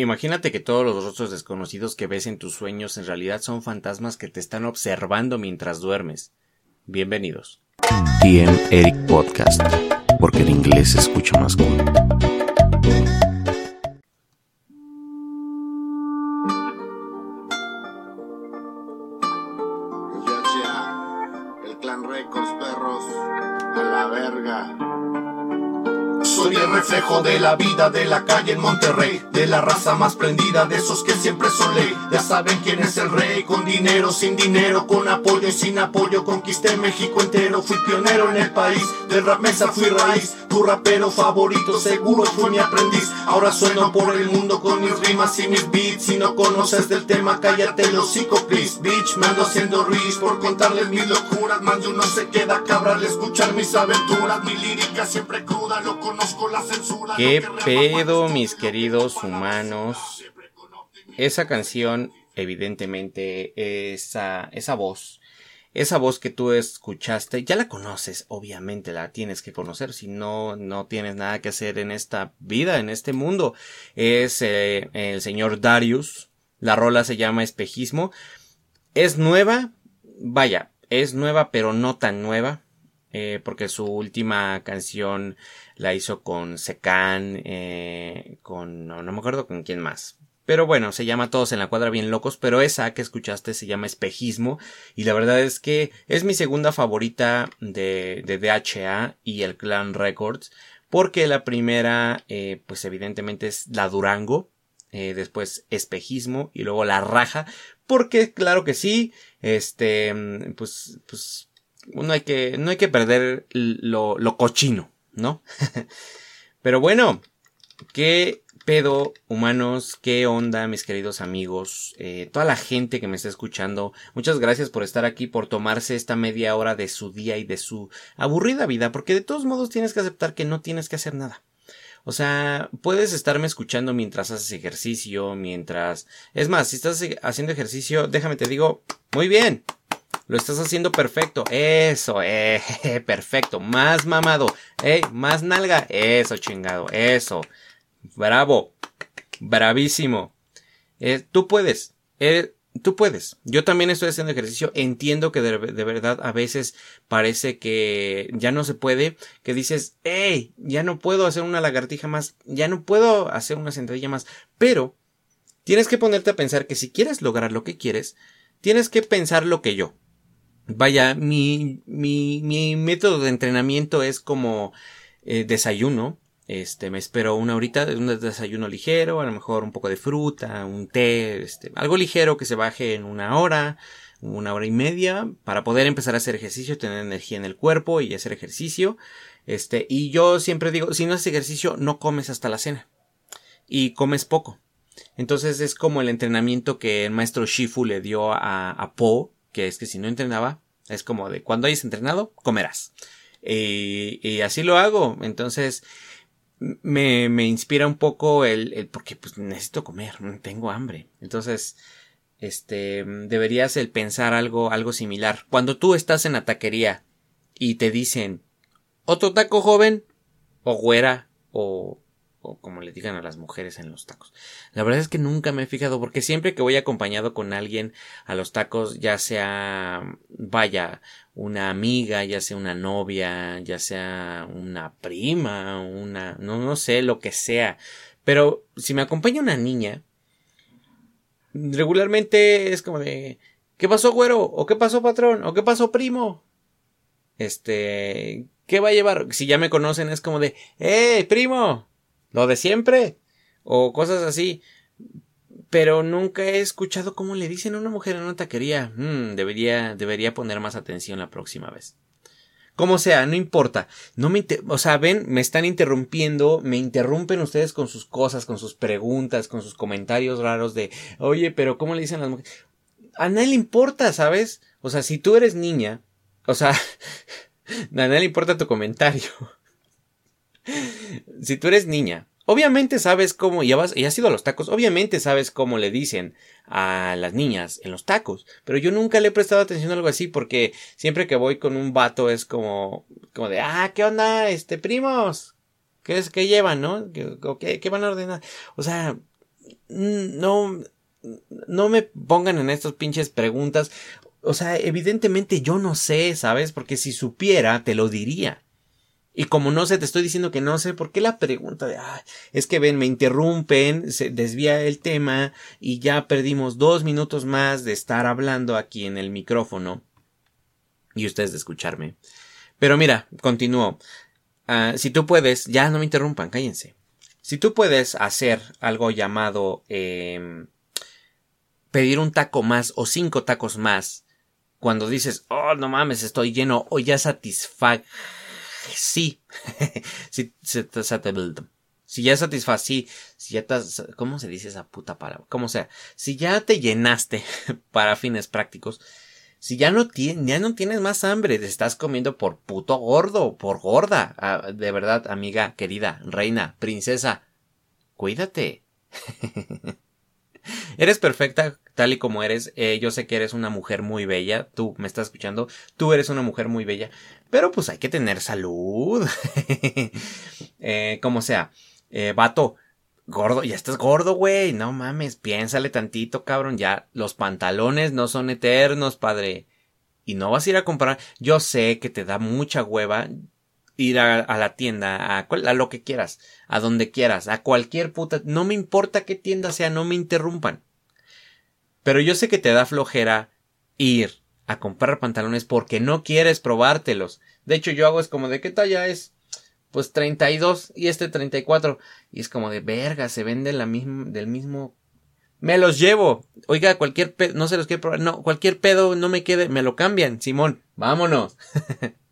Imagínate que todos los rostros desconocidos que ves en tus sueños en realidad son fantasmas que te están observando mientras duermes. Bienvenidos. TM Eric Podcast, porque el inglés se escucha más cool. De la vida de la calle en Monterrey, de la raza más prendida, de esos que siempre son. Ya saben quién es el rey, con dinero, sin dinero, con apoyo y sin apoyo. Conquisté México entero, fui pionero en el país, del rap fui raíz. Tu rapero favorito seguro fue mi aprendiz. Ahora sueno por el mundo con mis rimas y mis beats. Si no conoces del tema, cállate el hocico, please. Bitch, me ando haciendo rich por contarles mis locuras. Man, yo no se queda cabra al escuchar mis aventuras. Mi lírica siempre cruda, lo conozco la censura. ¿Qué pedo, mis queridos humanos? Esa canción, evidentemente, esa, esa voz, esa voz que tú escuchaste, ya la conoces, obviamente la tienes que conocer, si no, no tienes nada que hacer en esta vida, en este mundo. Es eh, el señor Darius, la rola se llama Espejismo. Es nueva, vaya, es nueva pero no tan nueva, eh, porque su última canción la hizo con Secan, eh, con, no, no me acuerdo con quién más. Pero bueno, se llama Todos en la cuadra bien locos, pero esa que escuchaste se llama Espejismo y la verdad es que es mi segunda favorita de, de DHA y el Clan Records porque la primera eh, pues evidentemente es la Durango, eh, después Espejismo y luego la Raja porque claro que sí, este pues pues no hay que no hay que perder lo, lo cochino, ¿no? Pero bueno, qué pedo, humanos, qué onda, mis queridos amigos, eh, toda la gente que me está escuchando, muchas gracias por estar aquí, por tomarse esta media hora de su día y de su aburrida vida, porque de todos modos tienes que aceptar que no tienes que hacer nada. O sea, puedes estarme escuchando mientras haces ejercicio, mientras... Es más, si estás haciendo ejercicio, déjame te digo, muy bien, lo estás haciendo perfecto. Eso, eh, perfecto. Más mamado. Eh, más nalga. Eso, chingado. Eso. Bravo. Bravísimo. Eh, tú puedes. Eh, tú puedes. Yo también estoy haciendo ejercicio. Entiendo que de, verdad a veces parece que ya no se puede. Que dices, hey, ya no puedo hacer una lagartija más. Ya no puedo hacer una sentadilla más. Pero tienes que ponerte a pensar que si quieres lograr lo que quieres, tienes que pensar lo que yo. Vaya, mi, mi, mi método de entrenamiento es como eh, desayuno. Este, me espero una horita un desayuno ligero, a lo mejor un poco de fruta, un té, este, algo ligero que se baje en una hora, una hora y media, para poder empezar a hacer ejercicio, tener energía en el cuerpo y hacer ejercicio. Este, y yo siempre digo, si no haces ejercicio, no comes hasta la cena. Y comes poco. Entonces es como el entrenamiento que el maestro Shifu le dio a, a Po que es que si no entrenaba, es como de cuando hayas entrenado, comerás. Y, y así lo hago. Entonces, me, me inspira un poco el, el, porque pues necesito comer, tengo hambre. Entonces, este, deberías el pensar algo, algo similar. Cuando tú estás en la taquería y te dicen, otro taco joven, o güera, o como le digan a las mujeres en los tacos. La verdad es que nunca me he fijado porque siempre que voy acompañado con alguien a los tacos, ya sea vaya una amiga, ya sea una novia, ya sea una prima, una no no sé lo que sea, pero si me acompaña una niña regularmente es como de ¿qué pasó güero? o ¿qué pasó patrón? o ¿qué pasó primo? Este, ¿qué va a llevar? Si ya me conocen es como de, ¡eh, primo! Lo de siempre o cosas así. Pero nunca he escuchado cómo le dicen a una mujer en una taquería. Hmm, debería, debería poner más atención la próxima vez. Como sea, no importa. No me, o sea, ven, me están interrumpiendo, me interrumpen ustedes con sus cosas, con sus preguntas, con sus comentarios raros de, oye, pero ¿cómo le dicen las mujeres? A nadie le importa, ¿sabes? O sea, si tú eres niña, o sea, a nadie le importa tu comentario si tú eres niña, obviamente sabes cómo, y has ido a los tacos, obviamente sabes cómo le dicen a las niñas en los tacos, pero yo nunca le he prestado atención a algo así porque siempre que voy con un vato es como, como de, ah, ¿qué onda, este, primos? ¿Qué es, qué llevan, no? ¿Qué, qué, qué van a ordenar? O sea, no, no me pongan en estas pinches preguntas. O sea, evidentemente yo no sé, ¿sabes? Porque si supiera, te lo diría. Y como no sé, te estoy diciendo que no sé, ¿por qué la pregunta de, ay, es que ven, me interrumpen, se desvía el tema y ya perdimos dos minutos más de estar hablando aquí en el micrófono y ustedes de escucharme. Pero mira, continúo. Ah, si tú puedes, ya no me interrumpan, cállense. Si tú puedes hacer algo llamado em, pedir un taco más o cinco tacos más, cuando dices, oh, no mames, estoy lleno o ya satisfa sí. si, si ya satisfací, si ya te, ¿cómo se dice esa puta palabra? Como sea, si ya te llenaste para fines prácticos, si ya no, tienes, ya no tienes más hambre, te estás comiendo por puto gordo, por gorda. Ah, de verdad, amiga, querida, reina, princesa, cuídate. eres perfecta tal y como eres. Eh, yo sé que eres una mujer muy bella. Tú me estás escuchando. Tú eres una mujer muy bella. Pero pues hay que tener salud. eh, como sea. Eh, vato. Gordo, ya estás gordo, güey. No mames, piénsale tantito, cabrón. Ya, los pantalones no son eternos, padre. Y no vas a ir a comprar. Yo sé que te da mucha hueva ir a, la tienda, a, lo que quieras, a donde quieras, a cualquier puta. No me importa qué tienda sea, no me interrumpan. Pero yo sé que te da flojera ir a comprar pantalones porque no quieres probártelos. De hecho, yo hago es como de qué talla es. Pues 32 y este 34. Y es como de verga, se vende la misma, del mismo. Me los llevo. Oiga, cualquier pedo, no se los quiero probar. No, cualquier pedo no me quede, me lo cambian. Simón, vámonos.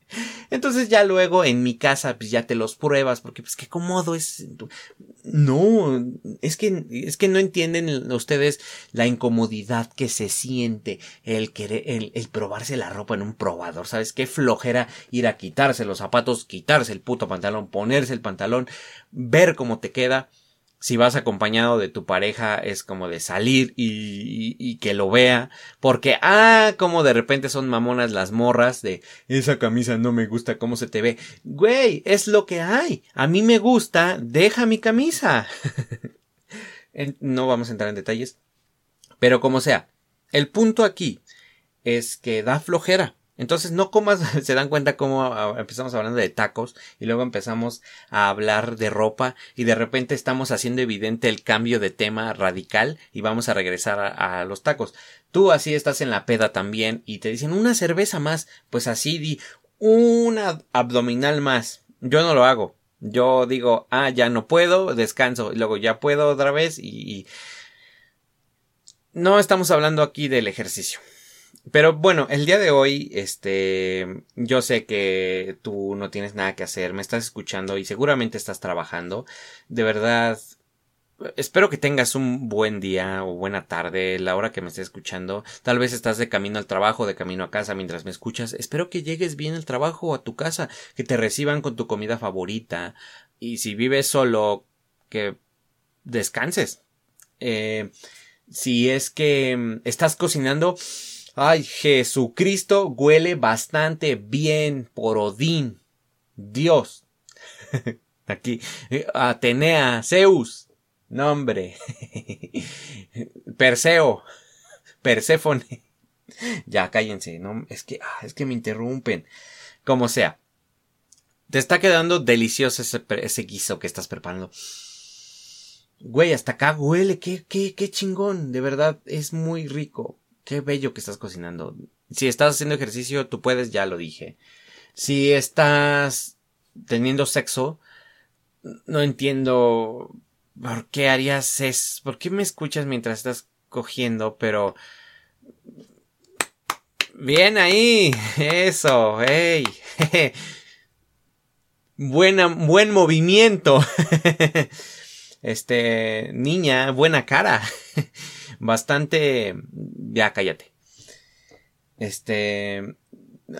Entonces ya luego en mi casa pues ya te los pruebas porque pues qué cómodo es. No, es que es que no entienden ustedes la incomodidad que se siente el querer el, el probarse la ropa en un probador, ¿sabes? Qué flojera ir a quitarse los zapatos, quitarse el puto pantalón, ponerse el pantalón, ver cómo te queda si vas acompañado de tu pareja es como de salir y, y, que lo vea porque ah como de repente son mamonas las morras de esa camisa no me gusta cómo se te ve güey es lo que hay. A mí me gusta deja mi camisa. No vamos a entrar en detalles pero como sea el punto aquí es que da flojera entonces no comas, se dan cuenta cómo ah, empezamos hablando de tacos y luego empezamos a hablar de ropa y de repente estamos haciendo evidente el cambio de tema radical y vamos a regresar a, los tacos. Tú así estás en la peda también y te dicen una cerveza más, pues así di una abdominal más. Yo no lo hago. Yo digo, ah, ya no puedo, descanso, y luego ya puedo otra vez y, y... no estamos hablando aquí del ejercicio. Pero bueno, el día de hoy, este, yo sé que tú no tienes nada que hacer, me estás escuchando y seguramente estás trabajando. De verdad, espero que tengas un buen día o buena tarde, la hora que me estés escuchando. Tal vez estás de camino al trabajo, de camino a casa mientras me escuchas. Espero que llegues bien al trabajo o a tu casa, que te reciban con tu comida favorita. Y si vives solo, que descanses. Eh, si es que mm, estás cocinando, Ay, Jesucristo huele bastante bien por Odín. Dios. Aquí. Atenea, Zeus. Nombre. Perseo. Perséfone. Ya, cállense. No, es que, ah, es que me interrumpen. Como sea. Te está quedando delicioso ese, ese guiso que estás preparando. Güey, hasta acá huele. Qué, qué, qué chingón. De verdad, es muy rico. Qué bello que estás cocinando. Si estás haciendo ejercicio, tú puedes, ya lo dije. Si estás teniendo sexo, no entiendo por qué harías eso. ¿Por qué me escuchas mientras estás cogiendo? Pero... Bien ahí. Eso. Hey. Buena, buen movimiento. este, niña, buena cara bastante... Ya, cállate. Este...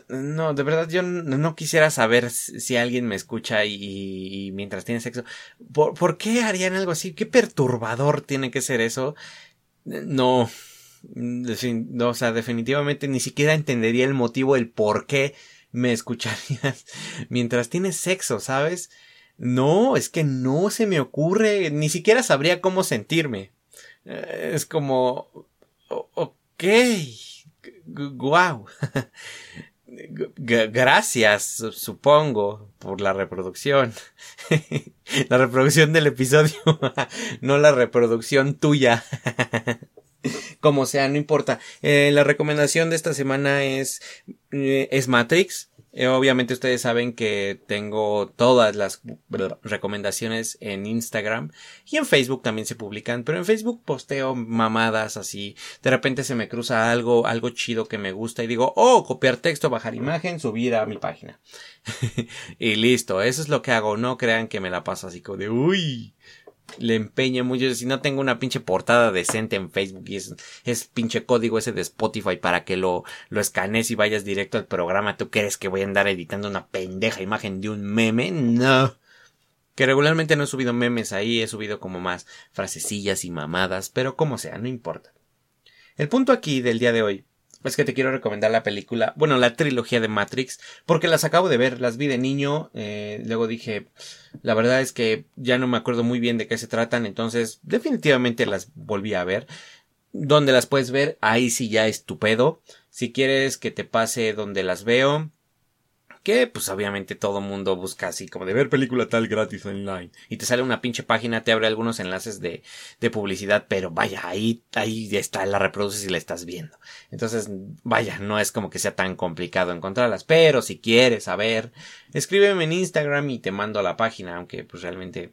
No, de verdad yo no quisiera saber si alguien me escucha y, mientras tiene sexo. ¿Por, qué harían algo así? ¿Qué perturbador tiene que ser eso? No, no, o sea, definitivamente ni siquiera entendería el motivo, el por qué me escucharías mientras tienes sexo, ¿sabes? No, es que no se me ocurre, ni siquiera sabría cómo sentirme. Eh, es como, ok, wow. Gracias, supongo, por la reproducción. la reproducción del episodio, no la reproducción tuya. Como sea, no importa. Eh, la recomendación de esta semana es, eh, es Matrix. Eh, obviamente ustedes saben que tengo todas las recomendaciones en Instagram y en Facebook también se publican, pero en Facebook posteo mamadas así. De repente se me cruza algo, algo chido que me gusta y digo, oh, copiar texto, bajar imagen, subir a mi página. y listo, eso es lo que hago. No crean que me la paso así como de, uy, le empeñe mucho. Si no tengo una pinche portada decente en Facebook y es, es pinche código ese de Spotify para que lo, lo escanees y vayas directo al programa, ¿tú crees que voy a andar editando una pendeja imagen de un meme? No. Que regularmente no he subido memes ahí, he subido como más frasecillas y mamadas, pero como sea, no importa. El punto aquí del día de hoy es que te quiero recomendar la película, bueno, la trilogía de Matrix, porque las acabo de ver, las vi de niño, eh, luego dije, la verdad es que ya no me acuerdo muy bien de qué se tratan, entonces definitivamente las volví a ver. Donde las puedes ver, ahí sí ya es tu Si quieres que te pase donde las veo, que pues obviamente todo mundo busca así como de ver película tal gratis online y te sale una pinche página, te abre algunos enlaces de, de publicidad, pero vaya, ahí, ahí está, la reproduces y la estás viendo. Entonces, vaya, no es como que sea tan complicado encontrarlas, pero si quieres saber, escríbeme en Instagram y te mando a la página, aunque pues realmente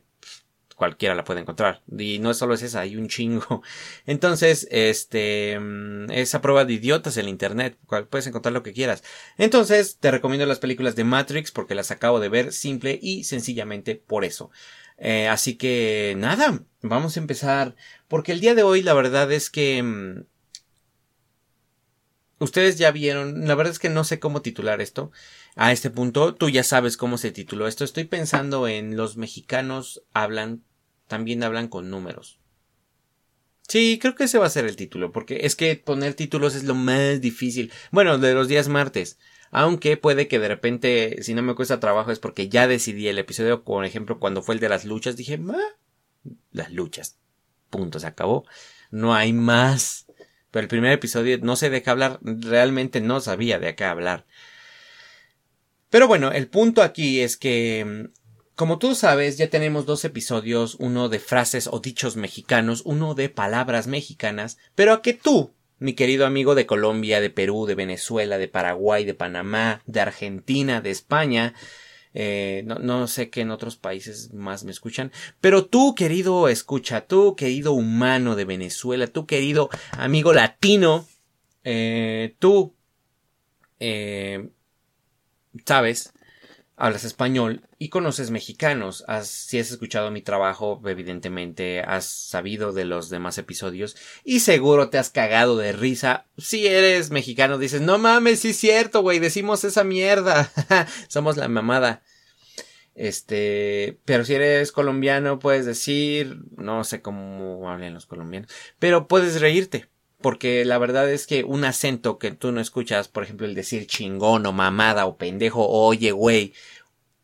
cualquiera la puede encontrar. Y no solo es esa, hay un chingo. Entonces, este, mm, esa prueba de idiotas el internet, puedes encontrar lo que quieras. Entonces, te recomiendo las películas de Matrix porque las acabo de ver simple y sencillamente por eso. Eh, así que, nada, vamos a empezar. Porque el día de hoy, la verdad es que, mm, Ustedes ya vieron, la verdad es que no sé cómo titular esto. A este punto, tú ya sabes cómo se tituló esto. Estoy pensando en los mexicanos hablan, también hablan con números. Sí, creo que ese va a ser el título, porque es que poner títulos es lo más difícil. Bueno, de los días martes. Aunque puede que de repente, si no me cuesta trabajo, es porque ya decidí el episodio, por ejemplo, cuando fue el de las luchas, dije, las luchas. Punto, se acabó. No hay más. Pero el primer episodio no sé de qué hablar, realmente no sabía de qué hablar. Pero bueno, el punto aquí es que, mm, como tú sabes, ya tenemos dos episodios, uno de frases o dichos mexicanos, uno de palabras mexicanas, pero a que tú, mi querido amigo de Colombia, de Perú, de Venezuela, de Paraguay, de Panamá, de Argentina, de España, eh, no, no, sé qué en otros países más me escuchan. Pero tú, querido escucha, tú, querido humano de Venezuela, tú, querido amigo latino, eh, tú, eh, sabes, hablas español y conoces mexicanos. si has escuchado mi trabajo, evidentemente has sabido de los demás episodios y seguro te has cagado de risa. Si eres mexicano, dices, no mames, sí es cierto, güey, decimos esa mierda. Somos la mamada. Este, pero si eres colombiano, puedes decir, no sé cómo hablan los colombianos, pero puedes reírte. Porque la verdad es que un acento que tú no escuchas, por ejemplo, el decir chingón o mamada o pendejo o oye güey,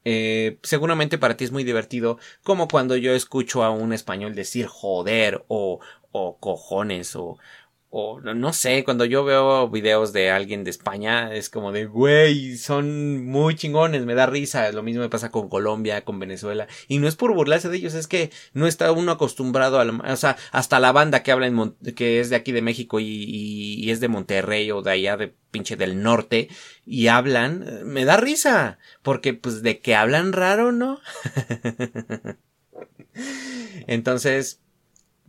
eh, seguramente para ti es muy divertido, como cuando yo escucho a un español decir joder o, o cojones o, o no sé, cuando yo veo videos de alguien de España, es como de, güey, son muy chingones, me da risa. Lo mismo me pasa con Colombia, con Venezuela. Y no es por burlarse de ellos, es que no está uno acostumbrado a, o sea, hasta la banda que habla en, que es de aquí de México y, y, es de Monterrey o de allá de pinche del norte y hablan, me da risa. Porque pues de que hablan raro, ¿no? Entonces,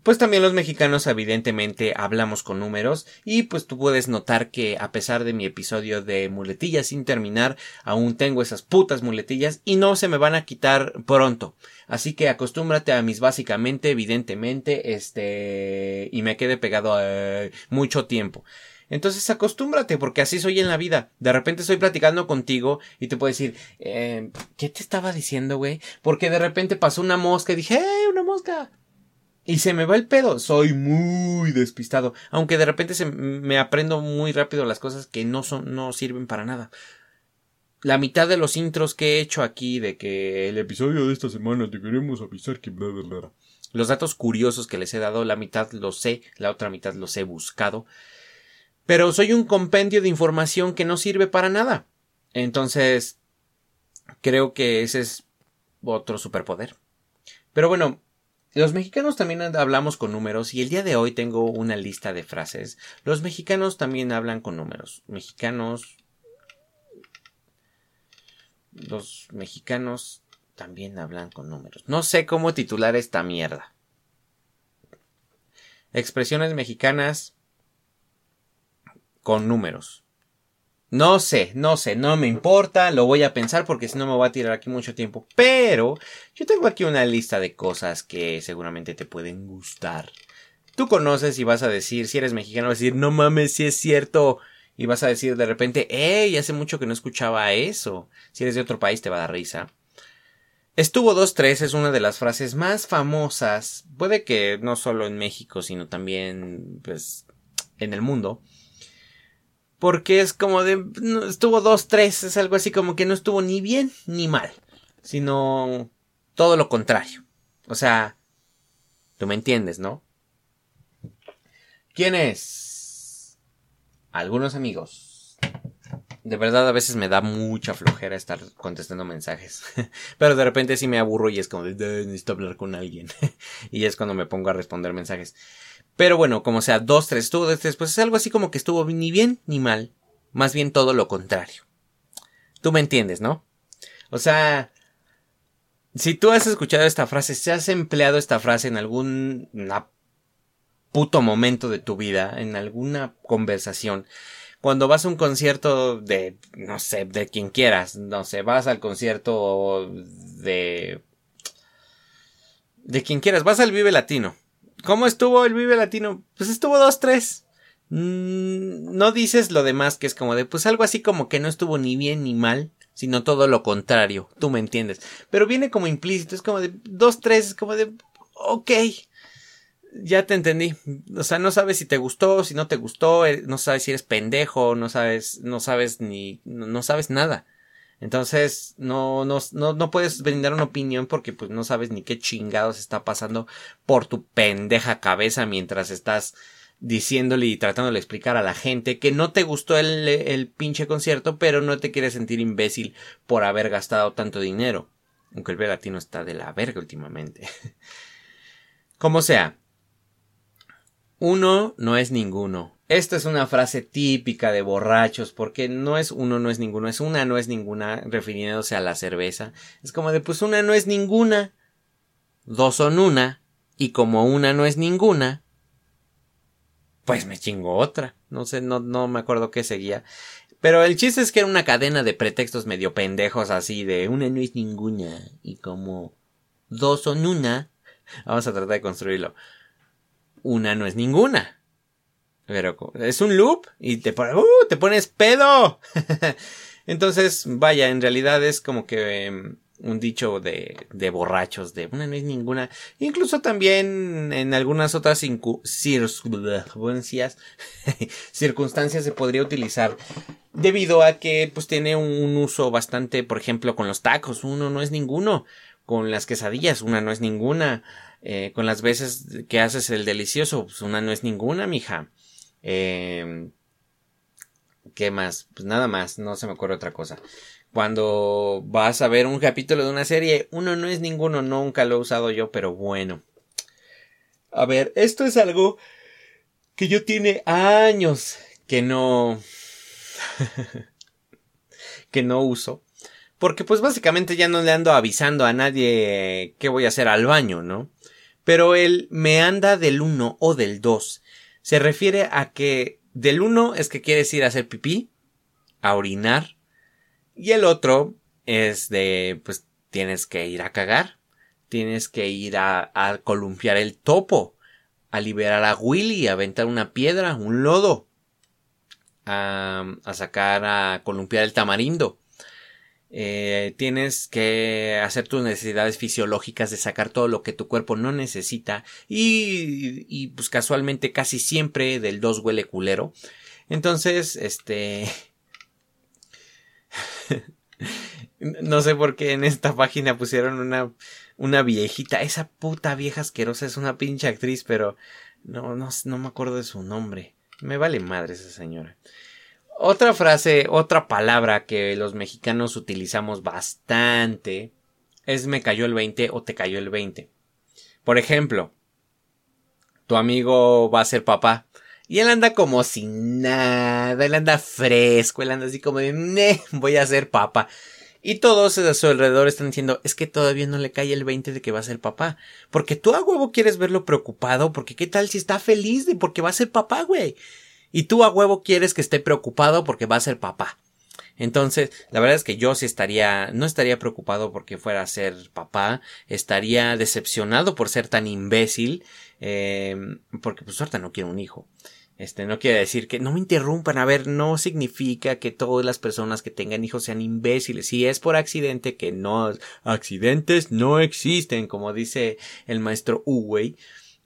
pues también los mexicanos evidentemente hablamos con números y pues tú puedes notar que a pesar de mi episodio de muletillas sin terminar, aún tengo esas putas muletillas y no se me van a quitar pronto. Así que acostúmbrate a mis básicamente, evidentemente, este, y me quede pegado eh, mucho tiempo. Entonces acostúmbrate, porque así soy en la vida. De repente estoy platicando contigo y te puedo decir, eh, ¿qué te estaba diciendo, güey? Porque de repente pasó una mosca y dije, ¡eh, una mosca! Y se me va el pedo. Soy muy despistado. Aunque de repente se me aprendo muy rápido las cosas que no son, no sirven para nada. La mitad de los intros que he hecho aquí de que el episodio de esta semana te queremos avisar que bla bla bla. Los datos curiosos que les he dado, la mitad los sé, la otra mitad los he buscado. Pero soy un compendio de información que no sirve para nada. Entonces, creo que ese es otro superpoder. Pero bueno, los mexicanos también hablamos con números y el día de hoy tengo una lista de frases. Los mexicanos también hablan con números. Mexicanos... Los mexicanos también hablan con números. No sé cómo titular esta mierda. Expresiones mexicanas con números. No sé, no sé, no me importa, lo voy a pensar porque si no me voy a tirar aquí mucho tiempo. Pero yo tengo aquí una lista de cosas que seguramente te pueden gustar. Tú conoces y vas a decir, si eres mexicano, vas a decir, no mames, si es cierto. Y vas a decir de repente, ¡Ey! Hace mucho que no escuchaba eso. Si eres de otro país te va a dar risa. Estuvo 2-3 es una de las frases más famosas, puede que no solo en México, sino también, pues, en el mundo porque es como de, estuvo dos, tres, es algo así como que no estuvo ni bien ni mal, sino todo lo contrario. O sea, tú me entiendes, ¿no? ¿Quién es? Algunos amigos. De verdad a veces me da mucha flojera estar contestando mensajes. Pero de repente sí me aburro y es como necesito hablar con alguien. y es cuando me pongo a responder mensajes. Pero bueno, como sea, dos, tres, estuvo dos, tres, pues es algo así como que estuvo ni bien ni mal. Más bien todo lo contrario. Tú me entiendes, ¿no? O sea, si tú has escuchado esta frase, si has empleado esta frase en algún puto momento de tu vida, en alguna conversación, cuando vas a un concierto de, no sé, de quien quieras, no sé, vas al concierto de, de quien quieras, vas al Vive Latino, ¿Cómo estuvo el Vive Latino? Pues estuvo 2-3. Mm, no dices lo demás que es como de, pues algo así como que no estuvo ni bien ni mal, sino todo lo contrario. Tú me entiendes. Pero viene como implícito, es como de 2-3, es como de, ok. Ya te entendí. O sea, no sabes si te gustó, si no te gustó, eh, no sabes si eres pendejo, no sabes, no sabes ni, no sabes nada. Entonces, no, no, no, no puedes brindar una opinión porque pues no sabes ni qué chingados está pasando por tu pendeja cabeza mientras estás diciéndole y tratándole de explicar a la gente que no te gustó el, el pinche concierto, pero no te quieres sentir imbécil por haber gastado tanto dinero. Aunque el latino está de la verga últimamente. Como sea. Uno no es ninguno. Esta es una frase típica de borrachos, porque no es uno, no es ninguno, es una, no es ninguna, refiriéndose a la cerveza. Es como de, pues una no es ninguna, dos son una, y como una no es ninguna, pues me chingo otra. No sé, no, no me acuerdo qué seguía. Pero el chiste es que era una cadena de pretextos medio pendejos así de una no es ninguna, y como dos son una, vamos a tratar de construirlo. Una no es ninguna pero es un loop y te, uh, te pones pedo. Entonces, vaya, en realidad es como que em, un dicho de, de borrachos, de una no es ninguna. Incluso también en algunas otras circunstancias, circunstancias se podría utilizar debido a que pues tiene un uso bastante, por ejemplo, con los tacos, uno no es ninguno. Con las quesadillas, una no es ninguna. Eh, con las veces que haces el delicioso, pues una no es ninguna, mija. Eh, ¿Qué más? Pues nada más, no se me ocurre otra cosa. Cuando vas a ver un capítulo de una serie, uno no es ninguno, nunca lo he usado yo, pero bueno. A ver, esto es algo que yo tiene años que no... que no uso. Porque pues básicamente ya no le ando avisando a nadie que voy a hacer al baño, ¿no? Pero él me anda del uno o del dos se refiere a que del uno es que quieres ir a hacer pipí, a orinar, y el otro es de, pues tienes que ir a cagar, tienes que ir a, a columpiar el topo, a liberar a Willy, a aventar una piedra, un lodo, a, a sacar a columpiar el tamarindo. Eh, tienes que hacer tus necesidades fisiológicas de sacar todo lo que tu cuerpo no necesita y, y pues casualmente casi siempre del 2 huele culero. Entonces, este... No sé por qué en esta página pusieron una, una viejita. Esa puta vieja asquerosa es una pinche actriz, pero no, no, no me acuerdo de su nombre. Me vale madre esa señora. Otra frase, otra palabra que los mexicanos utilizamos bastante es me cayó el 20 o te cayó el 20. Por ejemplo, tu amigo va a ser papá y él anda como sin nada, él anda fresco, él anda así como de, voy a ser papá. Y todos a su alrededor están diciendo, es que todavía no le cae el 20 de que va a ser papá. Porque tú a huevo quieres verlo preocupado, porque qué tal si está feliz de porque va a ser papá, güey. Y tú a huevo quieres que esté preocupado porque va a ser papá. Entonces, la verdad es que yo sí estaría, no estaría preocupado porque fuera a ser papá, estaría decepcionado por ser tan imbécil, eh, porque pues suerte no quiero un hijo. Este, no quiere decir que no me interrumpan. A ver, no significa que todas las personas que tengan hijos sean imbéciles. Si es por accidente, que no, accidentes no existen, como dice el maestro Uwey.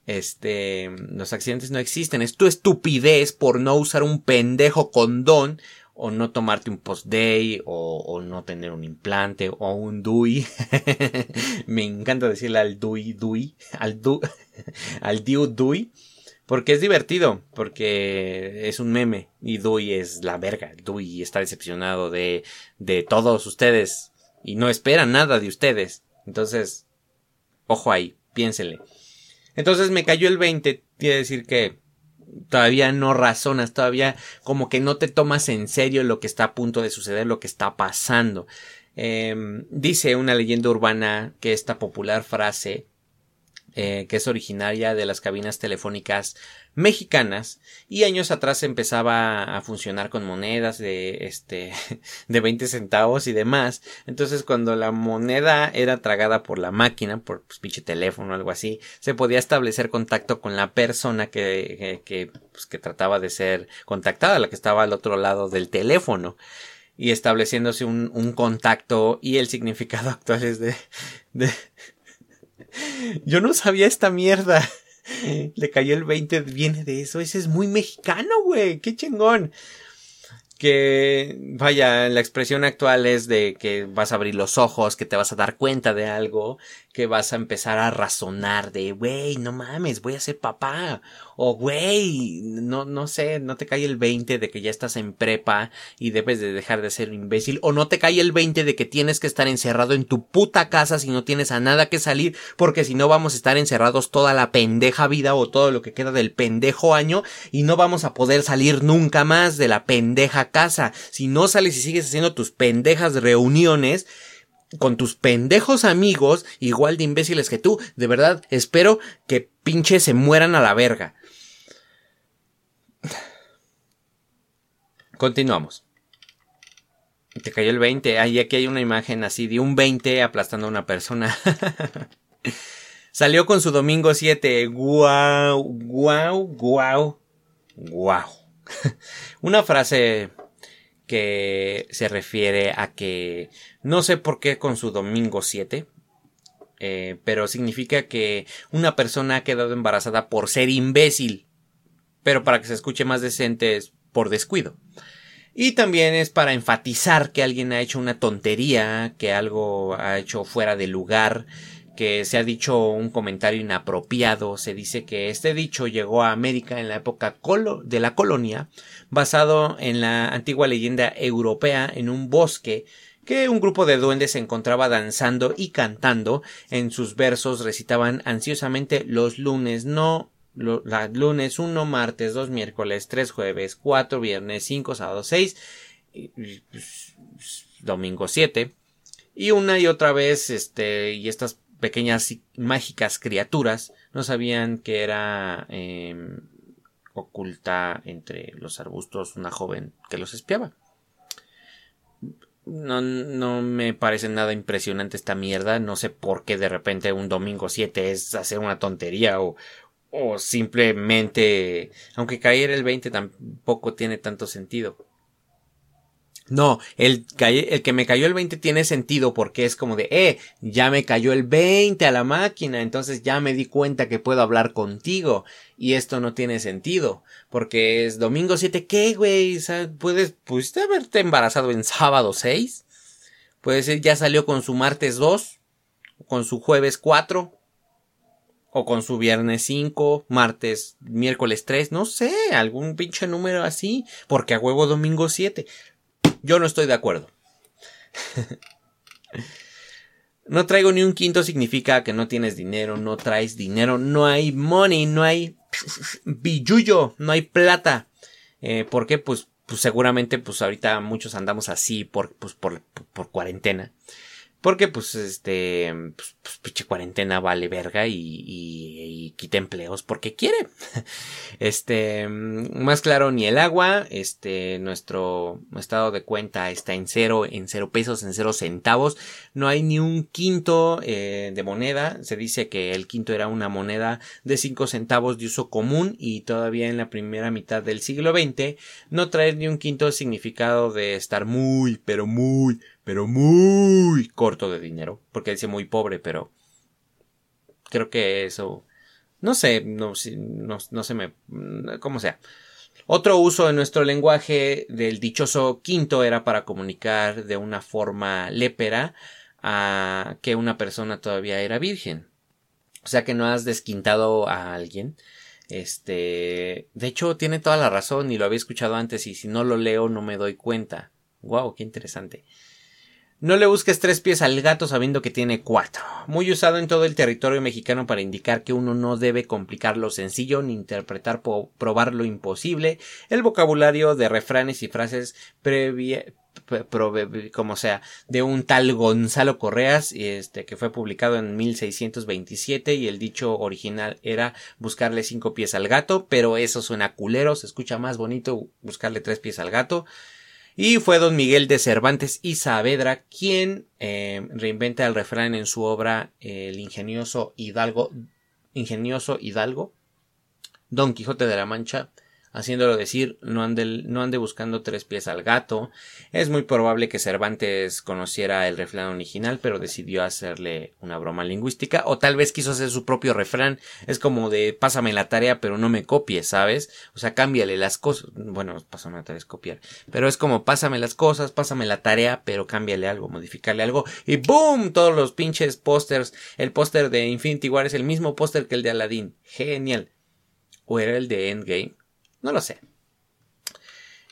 Este, los accidentes no existen. Es tu estupidez por no usar un pendejo condón o no tomarte un post-day o, o, no tener un implante o un DUI. Me encanta decirle al DUI, DUI, al DU, al DIU DUI. Porque es divertido, porque es un meme y Dewey es la verga. Dewey está decepcionado de, de todos ustedes y no espera nada de ustedes. Entonces, ojo ahí, piénsenle. Entonces me cayó el 20, quiere decir que todavía no razonas, todavía como que no te tomas en serio lo que está a punto de suceder, lo que está pasando. Eh, dice una leyenda urbana que esta popular frase eh, que es originaria de las cabinas telefónicas mexicanas y años atrás empezaba a funcionar con monedas de este de 20 centavos y demás. Entonces cuando la moneda era tragada por la máquina por pues, pinche teléfono o algo así se podía establecer contacto con la persona que que, pues, que trataba de ser contactada la que estaba al otro lado del teléfono y estableciéndose un, un contacto y el significado actual es de, de yo no sabía esta mierda. Le cayó el 20, viene de eso. Ese es muy mexicano, güey. Qué chingón que vaya, la expresión actual es de que vas a abrir los ojos, que te vas a dar cuenta de algo, que vas a empezar a razonar de, güey, no mames, voy a ser papá, o güey, no, no sé, no te cae el 20 de que ya estás en prepa y debes de dejar de ser imbécil, o no te cae el 20 de que tienes que estar encerrado en tu puta casa si no tienes a nada que salir, porque si no vamos a estar encerrados toda la pendeja vida o todo lo que queda del pendejo año y no vamos a poder salir nunca más de la pendeja casa. Si no sales y sigues haciendo tus pendejas reuniones, con tus pendejos amigos, igual de imbéciles que tú, de verdad, espero que pinche se mueran a la verga. Continuamos. Te cayó el 20. Ahí aquí hay una imagen así de un 20 aplastando a una persona. Salió con su domingo 7. Guau, guau, guau, guau. Una frase que se refiere a que no sé por qué con su domingo 7, eh, pero significa que una persona ha quedado embarazada por ser imbécil, pero para que se escuche más decente es por descuido. Y también es para enfatizar que alguien ha hecho una tontería, que algo ha hecho fuera de lugar, que se ha dicho un comentario inapropiado. Se dice que este dicho llegó a América en la época de la colonia, basado en la antigua leyenda europea en un bosque que un grupo de duendes se encontraba danzando y cantando. En sus versos recitaban ansiosamente los lunes, no los lunes uno, martes, dos miércoles, tres jueves, cuatro viernes, cinco sábados, seis, pues, domingo siete. Y una y otra vez, este, y estas pequeñas mágicas criaturas no sabían que era em, oculta entre los arbustos una joven que los espiaba. No, no me parece nada impresionante esta mierda. No sé por qué de repente un domingo 7 es hacer una tontería o, o simplemente, aunque caer el 20 tampoco tiene tanto sentido. No, el, el que me cayó el 20 tiene sentido porque es como de, eh, ya me cayó el 20 a la máquina, entonces ya me di cuenta que puedo hablar contigo. Y esto no tiene sentido, porque es domingo 7, ¿qué, güey? puedes, pudiste haberte embarazado en sábado 6? Puede ser ya salió con su martes 2, con su jueves 4, o con su viernes 5, martes, miércoles 3, no sé, algún pinche número así, porque a huevo domingo 7. Yo no estoy de acuerdo. no traigo ni un quinto significa que no tienes dinero, no traes dinero, no hay money, no hay billuyo, no hay plata. Eh, ¿Por qué? Pues, pues seguramente pues ahorita muchos andamos así por, pues, por, por cuarentena. Porque pues este, pues, pues, pinche cuarentena vale verga y, y, quita empleos porque quiere. Este, más claro, ni el agua, este, nuestro estado de cuenta está en cero, en cero pesos, en cero centavos. No hay ni un quinto eh, de moneda. Se dice que el quinto era una moneda de cinco centavos de uso común y todavía en la primera mitad del siglo XX no trae ni un quinto significado de estar muy, pero muy, pero muy corto de dinero, porque dice muy pobre, pero creo que eso, no sé, no, no, no se me, como sea. Otro uso en nuestro lenguaje del dichoso quinto era para comunicar de una forma lépera a que una persona todavía era virgen. O sea que no has desquintado a alguien. Este, de hecho, tiene toda la razón y lo había escuchado antes y si no lo leo no me doy cuenta. Wow, qué interesante. No le busques tres pies al gato sabiendo que tiene cuatro. Muy usado en todo el territorio mexicano para indicar que uno no debe complicar lo sencillo ni interpretar probar lo imposible. El vocabulario de refranes y frases previa como sea, de un tal Gonzalo Correas, este, que fue publicado en 1627 y el dicho original era buscarle cinco pies al gato, pero eso suena culero, se escucha más bonito buscarle tres pies al gato. Y fue don Miguel de Cervantes y Saavedra quien eh, reinventa el refrán en su obra El ingenioso Hidalgo, ingenioso Hidalgo, Don Quijote de la Mancha, haciéndolo decir no ande, no ande buscando tres pies al gato. Es muy probable que Cervantes conociera el refrán original, pero decidió hacerle una broma lingüística, o tal vez quiso hacer su propio refrán. Es como de pásame la tarea, pero no me copies, ¿sabes? O sea, cámbiale las cosas. Bueno, pásame la tarea es copiar, pero es como pásame las cosas, pásame la tarea, pero cámbiale algo, modificarle algo, y ¡boom! Todos los pinches pósters. El póster de Infinity War es el mismo póster que el de Aladdin. Genial. ¿O era el de Endgame? No lo sé.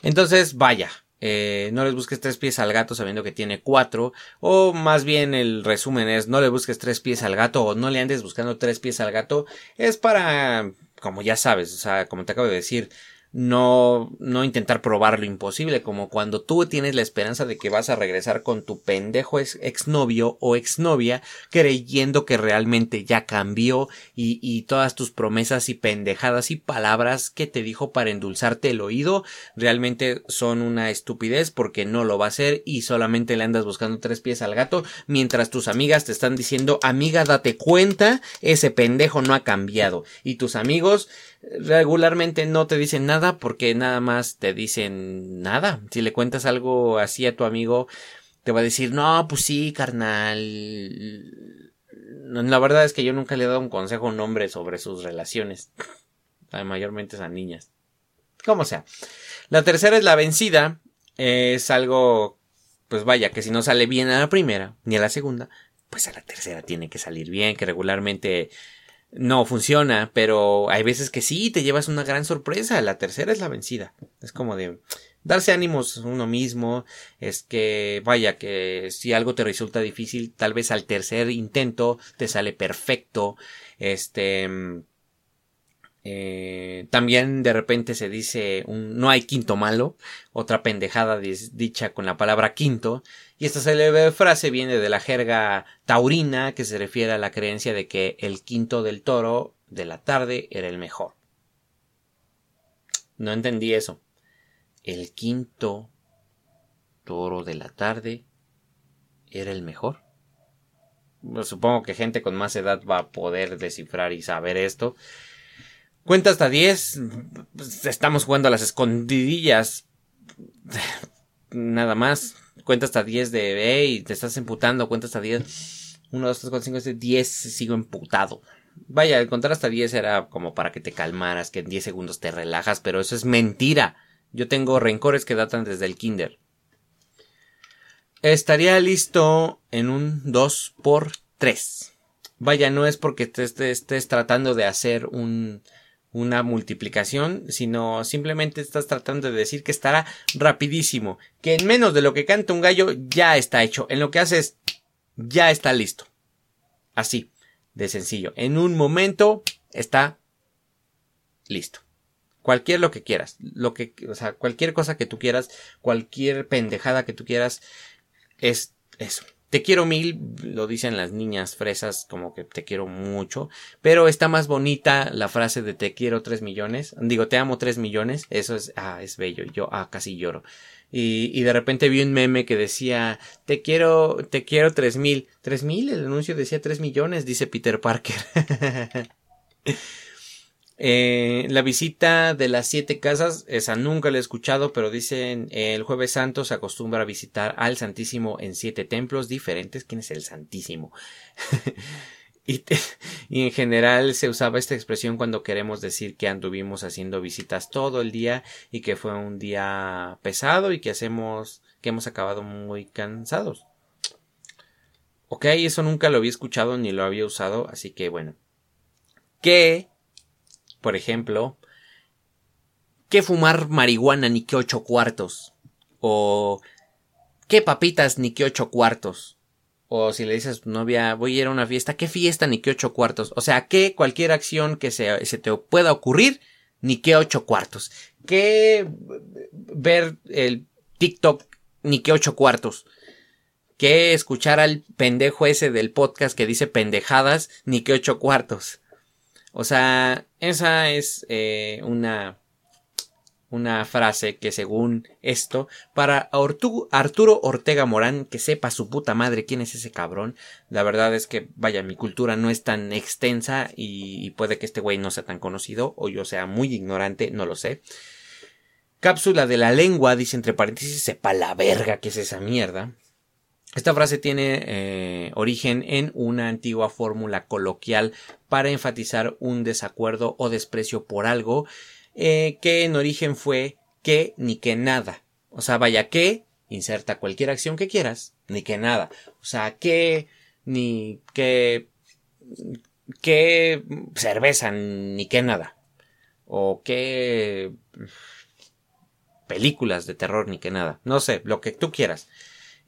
Entonces, vaya, eh, no les busques tres pies al gato sabiendo que tiene cuatro. O más bien el resumen es no le busques tres pies al gato o no le andes buscando tres pies al gato. Es para, como ya sabes, o sea, como te acabo de decir, no, no intentar probar lo imposible, como cuando tú tienes la esperanza de que vas a regresar con tu pendejo exnovio o exnovia, creyendo que realmente ya cambió y, y todas tus promesas y pendejadas y palabras que te dijo para endulzarte el oído realmente son una estupidez porque no lo va a hacer y solamente le andas buscando tres pies al gato mientras tus amigas te están diciendo amiga date cuenta ese pendejo no ha cambiado y tus amigos regularmente no te dicen nada porque nada más te dicen nada. Si le cuentas algo así a tu amigo, te va a decir, no, pues sí, carnal. La verdad es que yo nunca le he dado un consejo a un hombre sobre sus relaciones. Mayormente a niñas. Como sea. La tercera es la vencida. Es algo, pues vaya, que si no sale bien a la primera, ni a la segunda, pues a la tercera tiene que salir bien, que regularmente no funciona, pero hay veces que sí, te llevas una gran sorpresa. La tercera es la vencida. Es como de darse ánimos uno mismo. Es que, vaya, que si algo te resulta difícil, tal vez al tercer intento te sale perfecto. Este, eh, también de repente se dice un, no hay quinto malo, otra pendejada dicha con la palabra quinto, y esta célebre frase viene de la jerga taurina que se refiere a la creencia de que el quinto del toro de la tarde era el mejor. No entendí eso. El quinto toro de la tarde era el mejor. supongo que gente con más edad va a poder descifrar y saber esto. Cuenta hasta 10. Estamos jugando a las escondidillas. Nada más. Cuenta hasta 10 de B y te estás emputando. Cuenta hasta 10. 1, 2, 3, 4, 5, 6, 10. Sigo emputado. Vaya, el contar hasta 10 era como para que te calmaras, que en 10 segundos te relajas, pero eso es mentira. Yo tengo rencores que datan desde el kinder. estaría listo en un 2 por 3 Vaya, no es porque te estés, tratando de hacer un, una multiplicación, sino simplemente estás tratando de decir que estará rapidísimo, que en menos de lo que canta un gallo ya está hecho, en lo que haces ya está listo. Así, de sencillo. En un momento está listo. Cualquier lo que quieras, lo que, o sea, cualquier cosa que tú quieras, cualquier pendejada que tú quieras, es eso. Te quiero mil, lo dicen las niñas fresas, como que te quiero mucho, pero está más bonita la frase de te quiero tres millones, digo te amo tres millones, eso es, ah, es bello, yo, ah, casi lloro. Y, y de repente vi un meme que decía, te quiero, te quiero tres mil, tres mil, el anuncio decía tres millones, dice Peter Parker. Eh, la visita de las siete casas, esa nunca la he escuchado, pero dicen el jueves santo se acostumbra a visitar al Santísimo en siete templos diferentes. ¿Quién es el Santísimo? y, y, en general se usaba esta expresión cuando queremos decir que anduvimos haciendo visitas todo el día y que fue un día pesado y que hacemos, que hemos acabado muy cansados. Ok, eso nunca lo había escuchado ni lo había usado, así que bueno. ¿Qué por ejemplo, ¿qué fumar marihuana ni qué ocho cuartos? O ¿qué papitas ni qué ocho cuartos? O si le dices a tu novia, voy a ir a una fiesta, ¿qué fiesta ni qué ocho cuartos? O sea, ¿qué cualquier acción que se, te pueda ocurrir, ni qué ocho cuartos? ¿Qué ver el TikTok, ni qué ocho cuartos? ¿Qué escuchar al pendejo ese del podcast que dice pendejadas, ni qué ocho cuartos? O sea, esa es eh, una, una frase que según esto, para Arturo Ortega Morán, que sepa su puta madre quién es ese cabrón, la verdad es que, vaya, mi cultura no es tan extensa y, puede que este güey no sea tan conocido o yo sea muy ignorante, no lo sé. Cápsula de la lengua, dice entre paréntesis, sepa la verga que es esa mierda. Esta frase tiene eh, origen en una antigua fórmula coloquial para enfatizar un desacuerdo o desprecio por algo eh, que en origen fue que ni que nada. O sea, vaya que, inserta cualquier acción que quieras, ni que nada. O sea, que, ni que, que cerveza, ni que nada. O que películas de terror, ni que nada. No sé, lo que tú quieras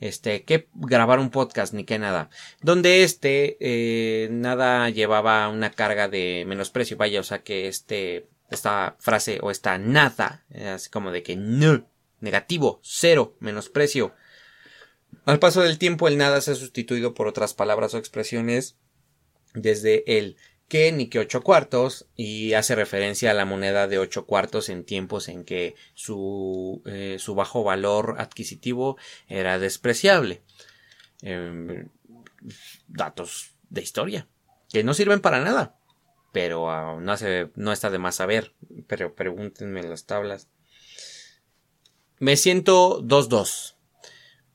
este, que grabar un podcast ni que nada. Donde este, eh, nada llevaba una carga de menosprecio, vaya, o sea que este, esta frase o esta nada, así como de que no, negativo, cero, menosprecio. Al paso del tiempo el nada se ha sustituido por otras palabras o expresiones desde el que ni que ocho cuartos y hace referencia a la moneda de ocho cuartos en tiempos en que su, eh, su bajo valor adquisitivo era despreciable. Em, datos de historia que no sirven para nada, pero no, hace, no está de más saber, pero pregúntenme las tablas. Me siento 2-2.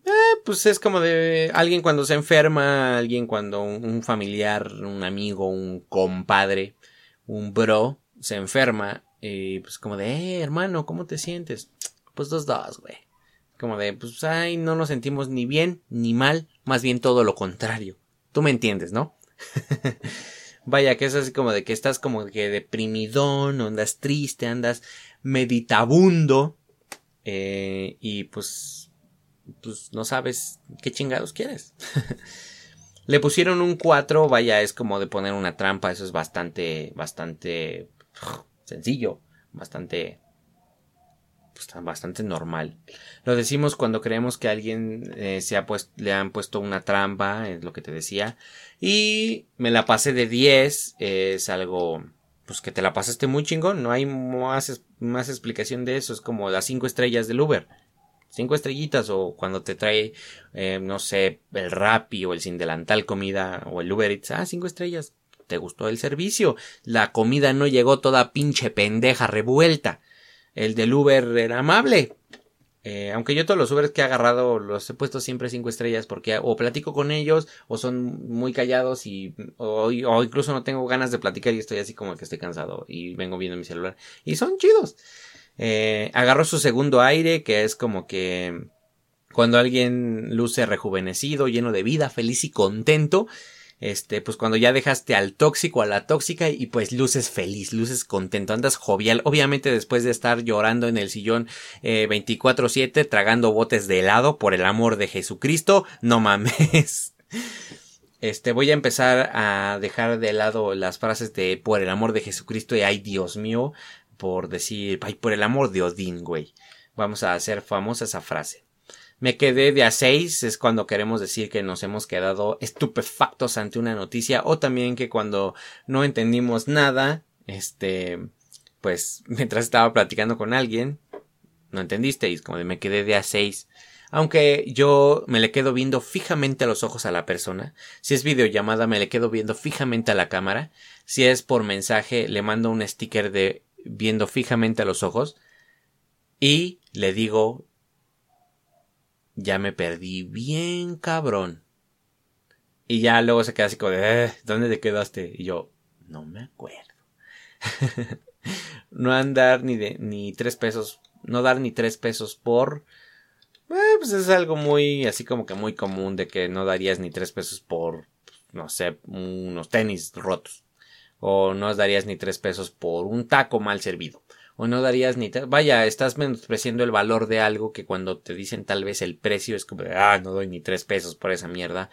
Eh, pues es como de alguien cuando se enferma, alguien cuando un, familiar, un amigo, un compadre, un bro se enferma y pues como de, eh, hermano, ¿cómo te sientes? Pues dos dos, güey. Como de, pues ay, no nos sentimos ni bien ni mal, más bien todo lo contrario. Tú me entiendes, ¿no? Vaya, que es así como de que estás como que deprimidón, andas triste, andas meditabundo. Eh, y pues pues no sabes qué chingados quieres. Le pusieron un 4, vaya, es como de poner una trampa, eso es bastante, bastante sencillo, bastante, pues, bastante normal. Lo decimos cuando creemos que alguien eh, se ha puesto, le han puesto una trampa, es lo que te decía, y me la pasé de 10, es algo, pues que te la pasaste muy chingón, no hay más, más explicación de eso, es como las 5 estrellas del Uber cinco estrellitas o cuando te trae, eh, no sé, el Rappi o el sin delantal comida o el Uber Eats, ah, cinco estrellas. ¿Te gustó el servicio? La comida no llegó toda pinche pendeja revuelta. El del Uber era amable. Eh, aunque yo todos los Ubers que he agarrado los he puesto siempre cinco estrellas porque o platico con ellos o son muy callados y o, o, incluso no tengo ganas de platicar y estoy así como que estoy cansado y vengo viendo mi celular y son chidos. Eh, agarró su segundo aire, que es como que Cuando alguien luce rejuvenecido, lleno de vida, feliz y contento, este, pues cuando ya dejaste al tóxico, a la tóxica y pues luces feliz, luces contento, andas jovial, obviamente después de estar llorando en el sillón eh, 24/7, tragando botes de helado por el amor de Jesucristo, no mames. Este, voy a empezar a dejar de lado las frases de por el amor de Jesucristo y ay Dios mío, por decir, ay por el amor de Odín, güey. Vamos a hacer famosa esa frase. Me quedé de a seis, es cuando queremos decir que nos hemos quedado estupefactos ante una noticia, o también que cuando no entendimos nada, este, pues, mientras estaba platicando con alguien, no entendisteis, como de me quedé de a seis. Aunque yo me le quedo viendo fijamente a los ojos a la persona. Si es videollamada, me le quedo viendo fijamente a la cámara. Si es por mensaje, le mando un sticker de viendo fijamente a los ojos. Y le digo ya me perdí bien cabrón. Y ya luego se queda así como de, eh, ¿dónde te quedaste? Y yo, no me acuerdo. no andar ni de, ni tres pesos, no dar ni tres pesos por, eh, pues es algo muy, así como que muy común de que no darías ni tres pesos por, no sé, unos tenis rotos. O no darías ni tres pesos por un taco mal servido o no darías ni vaya estás menospreciando el valor de algo que cuando te dicen tal vez el precio es como ah no doy ni tres pesos por esa mierda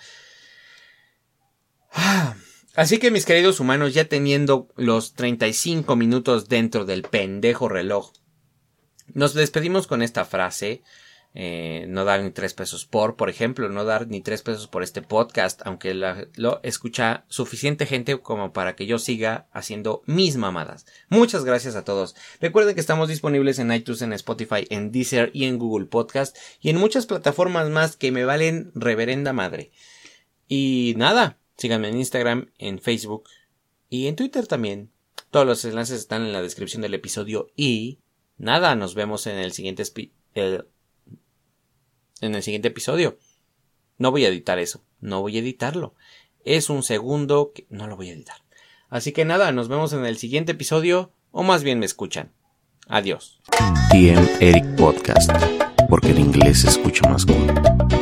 así que mis queridos humanos ya teniendo los 35 minutos dentro del pendejo reloj nos despedimos con esta frase eh, no dar ni tres pesos por, por ejemplo, no dar ni tres pesos por este podcast, aunque lo escucha suficiente gente como para que yo siga haciendo mis mamadas. Muchas gracias a todos. Recuerden que estamos disponibles en iTunes, en Spotify, en Deezer y en Google Podcast y en muchas plataformas más que me valen reverenda madre. Y nada, síganme en Instagram, en Facebook y en Twitter también. Todos los enlaces están en la descripción del episodio y nada, nos vemos en el siguiente en el siguiente episodio. No voy a editar eso, no voy a editarlo. Es un segundo que no lo voy a editar. Así que nada, nos vemos en el siguiente episodio, o más bien me escuchan. Adiós. TM Eric Podcast, porque el inglés se escucha más cool.